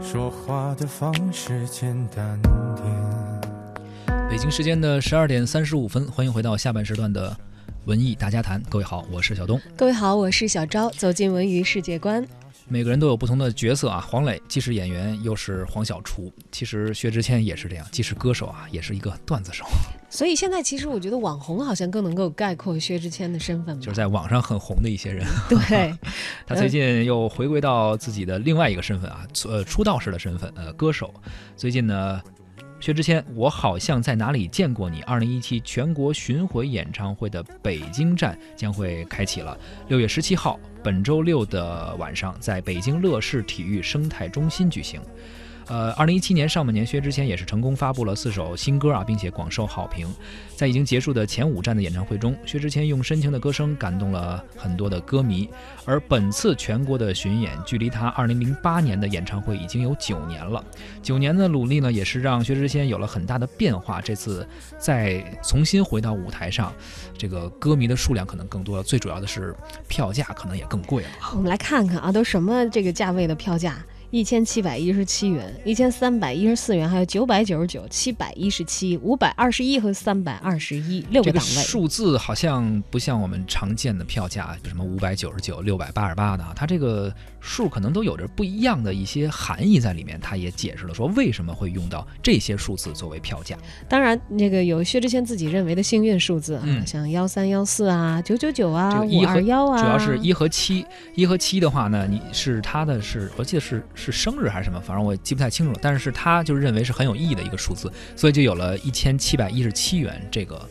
说话的方式简单点。北京时间的十二点三十五分，欢迎回到下半时段的文艺大家谈。各位好，我是小东。各位好，我是小昭。走进文娱世界观。每个人都有不同的角色啊，黄磊既是演员，又是黄小厨。其实薛之谦也是这样，既是歌手啊，也是一个段子手。所以现在其实我觉得网红好像更能够概括薛之谦的身份，就是在网上很红的一些人。对，他最近又回归到自己的另外一个身份啊，呃，出道时的身份，呃，歌手。最近呢。薛之谦，我好像在哪里见过你。二零一七全国巡回演唱会的北京站将会开启了，六月十七号，本周六的晚上，在北京乐视体育生态中心举行。呃，二零一七年上半年，薛之谦也是成功发布了四首新歌啊，并且广受好评。在已经结束的前五站的演唱会中，薛之谦用深情的歌声感动了很多的歌迷。而本次全国的巡演，距离他二零零八年的演唱会已经有九年了。九年的努力呢，也是让薛之谦有了很大的变化。这次再重新回到舞台上，这个歌迷的数量可能更多了，最主要的是票价可能也更贵了。我们来看看啊，都什么这个价位的票价？一千七百一十七元，一千三百一十四元，还有九百九十九、七百一十七、五百二十一和三百二十一六个档位。数字好像不像我们常见的票价，什么五百九十九、六百八十八的，它这个数可能都有着不一样的一些含义在里面。他也解释了说为什么会用到这些数字作为票价。当然，那个有薛之谦自己认为的幸运数字啊，像幺三幺四啊、九九九啊、五二幺啊，主要是一和七。一和七的话呢，你是他的是，我记得是。是生日还是什么？反正我记不太清楚了。但是他就认为是很有意义的一个数字，所以就有了一千七百一十七元这个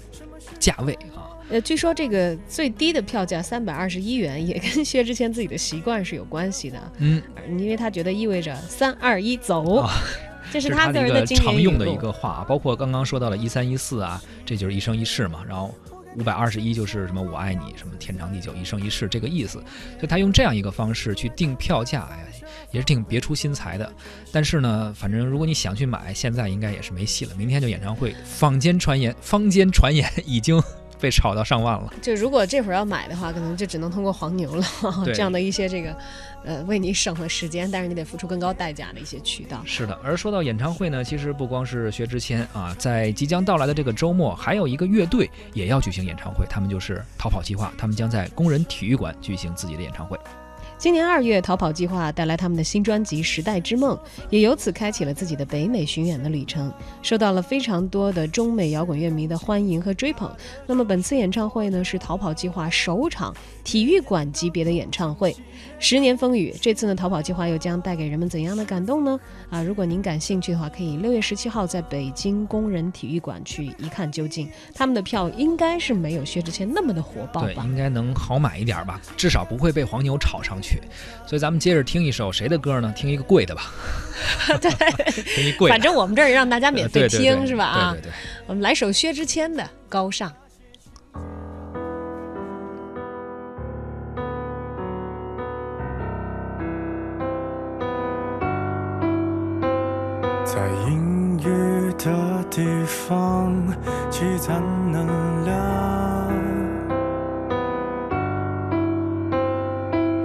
价位啊。呃，据说这个最低的票价三百二十一元，也跟薛之谦自己的习惯是有关系的。嗯，因为他觉得意味着三二一走，这是他个人的常用的一个话。包括刚刚说到了一三一四啊，这就是一生一世嘛。然后。五百二十一就是什么我爱你什么天长地久一生一世这个意思，所以他用这样一个方式去定票价，哎呀，也是挺别出心裁的。但是呢，反正如果你想去买，现在应该也是没戏了。明天就演唱会，坊间传言，坊间传言已经。被炒到上万了。就如果这会儿要买的话，可能就只能通过黄牛了。这样的一些这个，呃，为你省了时间，但是你得付出更高代价的一些渠道。是的。而说到演唱会呢，其实不光是薛之谦啊，在即将到来的这个周末，还有一个乐队也要举行演唱会，他们就是逃跑计划，他们将在工人体育馆举行自己的演唱会。今年二月，逃跑计划带来他们的新专辑《时代之梦》，也由此开启了自己的北美巡演的旅程，受到了非常多的中美摇滚乐迷的欢迎和追捧。那么本次演唱会呢，是逃跑计划首场体育馆级别的演唱会。十年风雨，这次呢，逃跑计划又将带给人们怎样的感动呢？啊，如果您感兴趣的话，可以六月十七号在北京工人体育馆去一看究竟。他们的票应该是没有薛之谦那么的火爆吧？对，应该能好买一点吧，至少不会被黄牛炒上去。所以咱们接着听一首谁的歌呢？听一个贵的吧。对，听一贵。反正我们这儿让大家免费听，是吧？啊，对对对。我们来首薛之谦的《高尚》。在阴郁的地方积攒能量。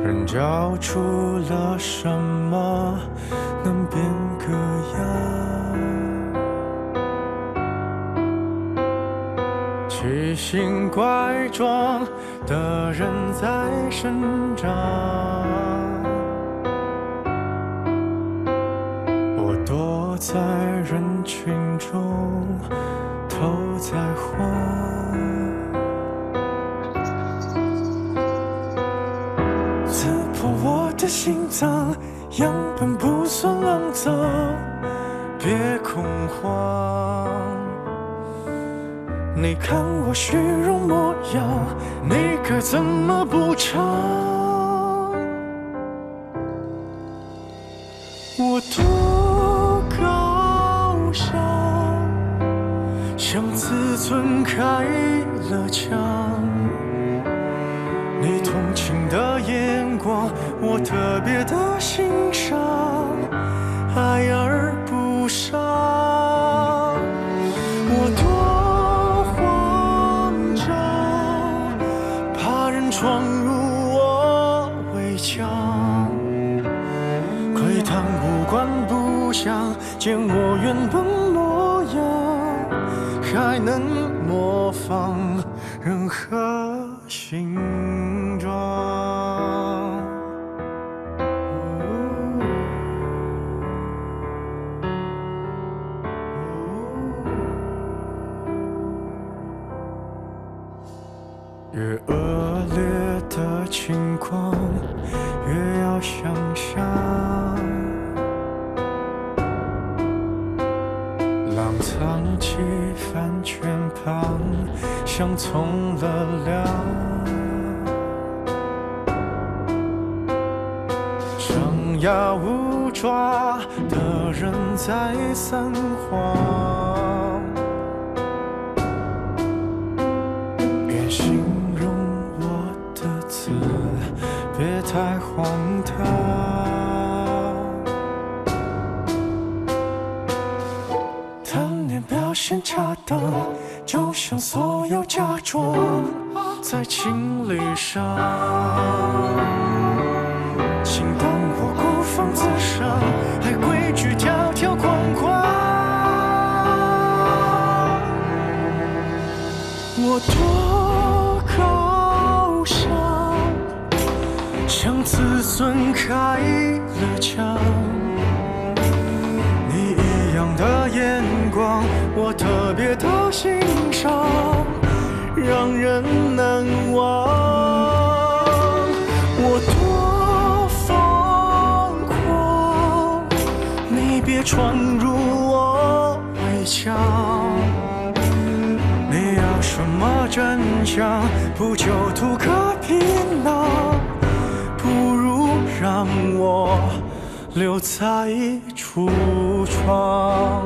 人交出了什么能变个样？奇形怪状的人在生长，在人群中，头在晃。的心脏样本不算肮脏，别恐慌。你看我虚荣模样，你该怎么补偿？像自尊开了枪。你同情的眼光，我特别的欣赏，爱而不伤。我多慌张，怕人闯入我围墙，窥探无关不。想，见我原本样，还能模仿任何形状。越恶劣的情况，牙无爪的人在撒谎。别形容我的字，别太荒唐。贪念表现恰当，就像所有假装在情理上。请当我孤芳自赏，还规矩条条框框。我多高尚，向子孙开了枪。你一样的眼光，我特别的心，别闯入我围墙。你要什么真相？不就图个皮囊？不如让我留在橱窗。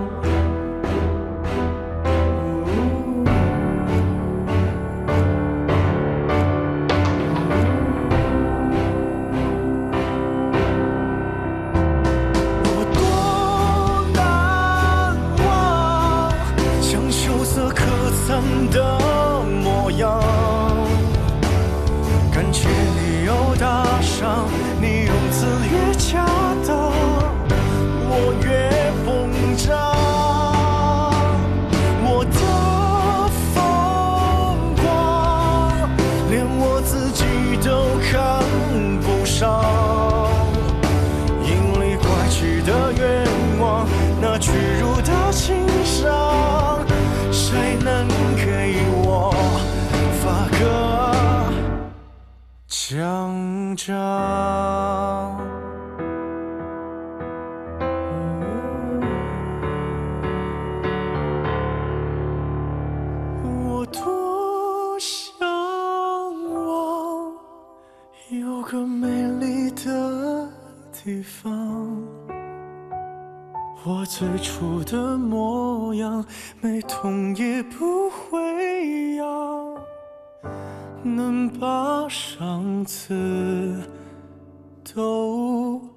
奖章？我多向往有个美丽的地方，我最初的模样，没痛也不会，能把上次都。